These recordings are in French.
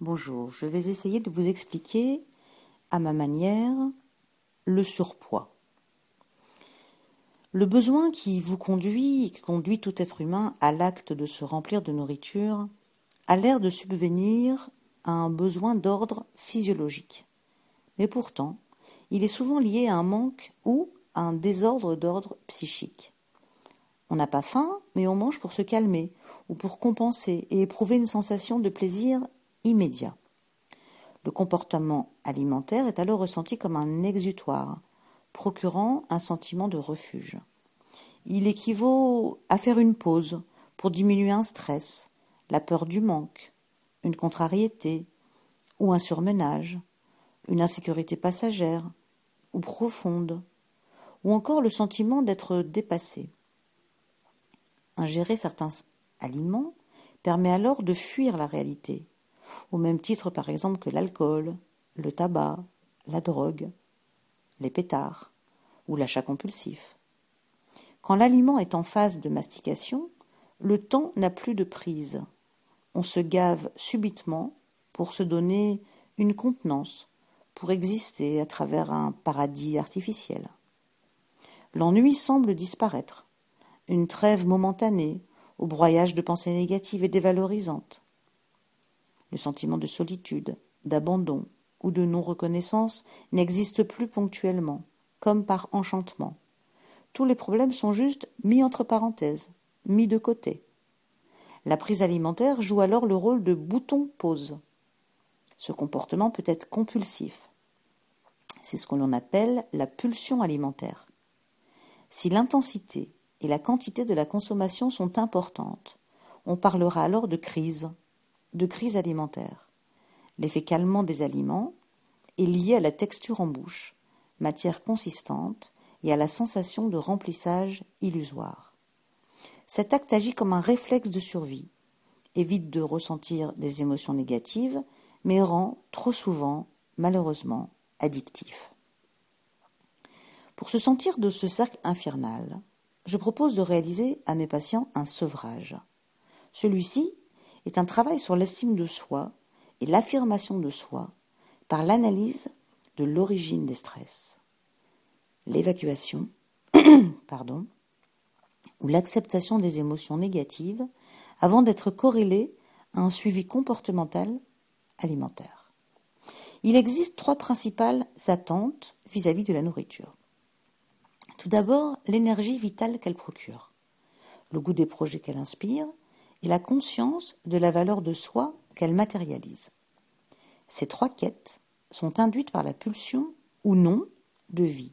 Bonjour, je vais essayer de vous expliquer à ma manière le surpoids. Le besoin qui vous conduit, qui conduit tout être humain à l'acte de se remplir de nourriture, a l'air de subvenir à un besoin d'ordre physiologique. Mais pourtant, il est souvent lié à un manque ou à un désordre d'ordre psychique. On n'a pas faim, mais on mange pour se calmer ou pour compenser et éprouver une sensation de plaisir immédiat. Le comportement alimentaire est alors ressenti comme un exutoire, procurant un sentiment de refuge. Il équivaut à faire une pause pour diminuer un stress, la peur du manque, une contrariété ou un surmenage, une insécurité passagère ou profonde, ou encore le sentiment d'être dépassé. Ingérer certains aliments permet alors de fuir la réalité, au même titre par exemple que l'alcool, le tabac, la drogue, les pétards ou l'achat compulsif. Quand l'aliment est en phase de mastication, le temps n'a plus de prise. On se gave subitement pour se donner une contenance, pour exister à travers un paradis artificiel. L'ennui semble disparaître, une trêve momentanée au broyage de pensées négatives et dévalorisantes. Le sentiment de solitude, d'abandon ou de non-reconnaissance n'existe plus ponctuellement, comme par enchantement. Tous les problèmes sont juste mis entre parenthèses, mis de côté. La prise alimentaire joue alors le rôle de bouton pause. Ce comportement peut être compulsif. C'est ce que l'on appelle la pulsion alimentaire. Si l'intensité et la quantité de la consommation sont importantes, on parlera alors de crise, de crise alimentaire. L'effet calmant des aliments est lié à la texture en bouche, matière consistante, et à la sensation de remplissage illusoire. Cet acte agit comme un réflexe de survie, évite de ressentir des émotions négatives, mais rend trop souvent, malheureusement, addictif. Pour se sentir de ce cercle infernal, je propose de réaliser à mes patients un sevrage. Celui-ci est un travail sur l'estime de soi et l'affirmation de soi par l'analyse de l'origine des stress. L'évacuation, ou l'acceptation des émotions négatives avant d'être corrélée à un suivi comportemental alimentaire. Il existe trois principales attentes vis-à-vis -vis de la nourriture. Tout d'abord, l'énergie vitale qu'elle procure, le goût des projets qu'elle inspire et la conscience de la valeur de soi qu'elle matérialise. Ces trois quêtes sont induites par la pulsion ou non de vie.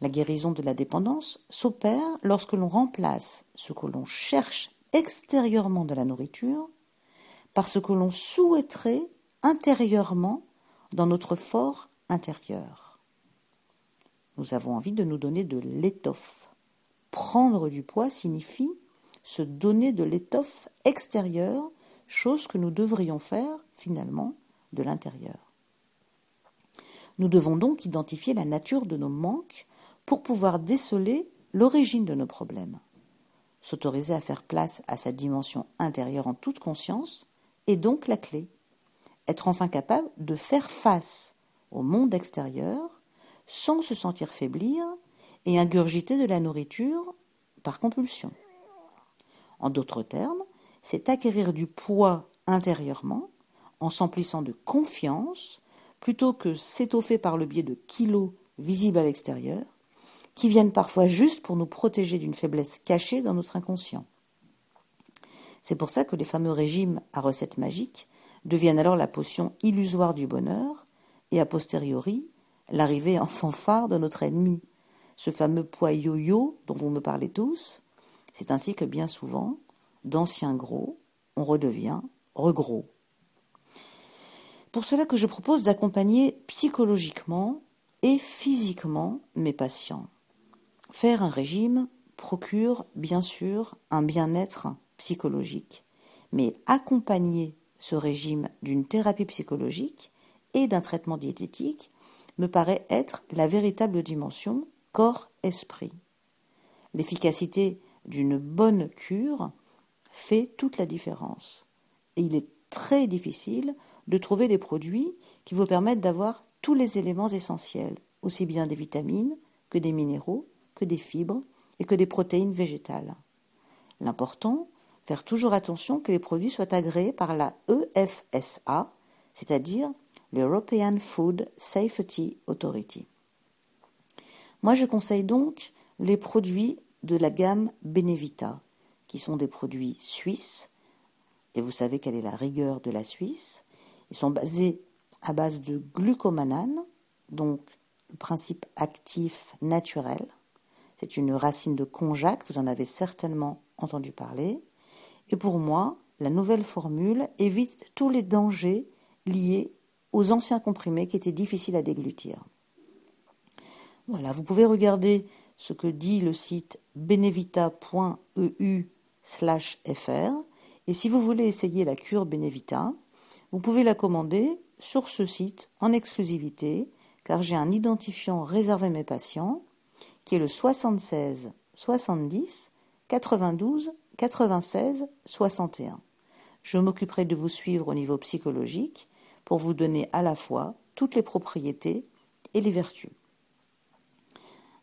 La guérison de la dépendance s'opère lorsque l'on remplace ce que l'on cherche extérieurement de la nourriture par ce que l'on souhaiterait intérieurement dans notre fort intérieur. Nous avons envie de nous donner de l'étoffe. Prendre du poids signifie se donner de l'étoffe extérieure, chose que nous devrions faire finalement de l'intérieur. Nous devons donc identifier la nature de nos manques pour pouvoir déceler l'origine de nos problèmes. S'autoriser à faire place à sa dimension intérieure en toute conscience est donc la clé. Être enfin capable de faire face au monde extérieur sans se sentir faiblir et ingurgiter de la nourriture par compulsion. En d'autres termes, c'est acquérir du poids intérieurement en s'emplissant de confiance plutôt que s'étoffer par le biais de kilos visibles à l'extérieur qui viennent parfois juste pour nous protéger d'une faiblesse cachée dans notre inconscient. C'est pour ça que les fameux régimes à recettes magiques deviennent alors la potion illusoire du bonheur et a posteriori l'arrivée en fanfare de notre ennemi, ce fameux poids yo-yo dont vous me parlez tous. C'est ainsi que bien souvent, d'anciens gros, on redevient regros. Pour cela que je propose d'accompagner psychologiquement et physiquement mes patients. Faire un régime procure bien sûr un bien-être psychologique, mais accompagner ce régime d'une thérapie psychologique et d'un traitement diététique me paraît être la véritable dimension corps-esprit. L'efficacité d'une bonne cure fait toute la différence. Et il est très difficile de trouver des produits qui vous permettent d'avoir tous les éléments essentiels, aussi bien des vitamines que des minéraux, que des fibres et que des protéines végétales. L'important, faire toujours attention que les produits soient agréés par la EFSA, c'est-à-dire l'European Food Safety Authority. Moi, je conseille donc les produits de la gamme Benevita, qui sont des produits suisses, et vous savez quelle est la rigueur de la Suisse. Ils sont basés à base de glucomanane, donc le principe actif naturel. C'est une racine de konjac, vous en avez certainement entendu parler. Et pour moi, la nouvelle formule évite tous les dangers liés aux anciens comprimés qui étaient difficiles à déglutir. Voilà, vous pouvez regarder ce que dit le site benevita.eu fr et si vous voulez essayer la cure Benevita, vous pouvez la commander sur ce site en exclusivité car j'ai un identifiant réservé à mes patients qui est le 76 70 92 96 61. Je m'occuperai de vous suivre au niveau psychologique pour vous donner à la fois toutes les propriétés et les vertus.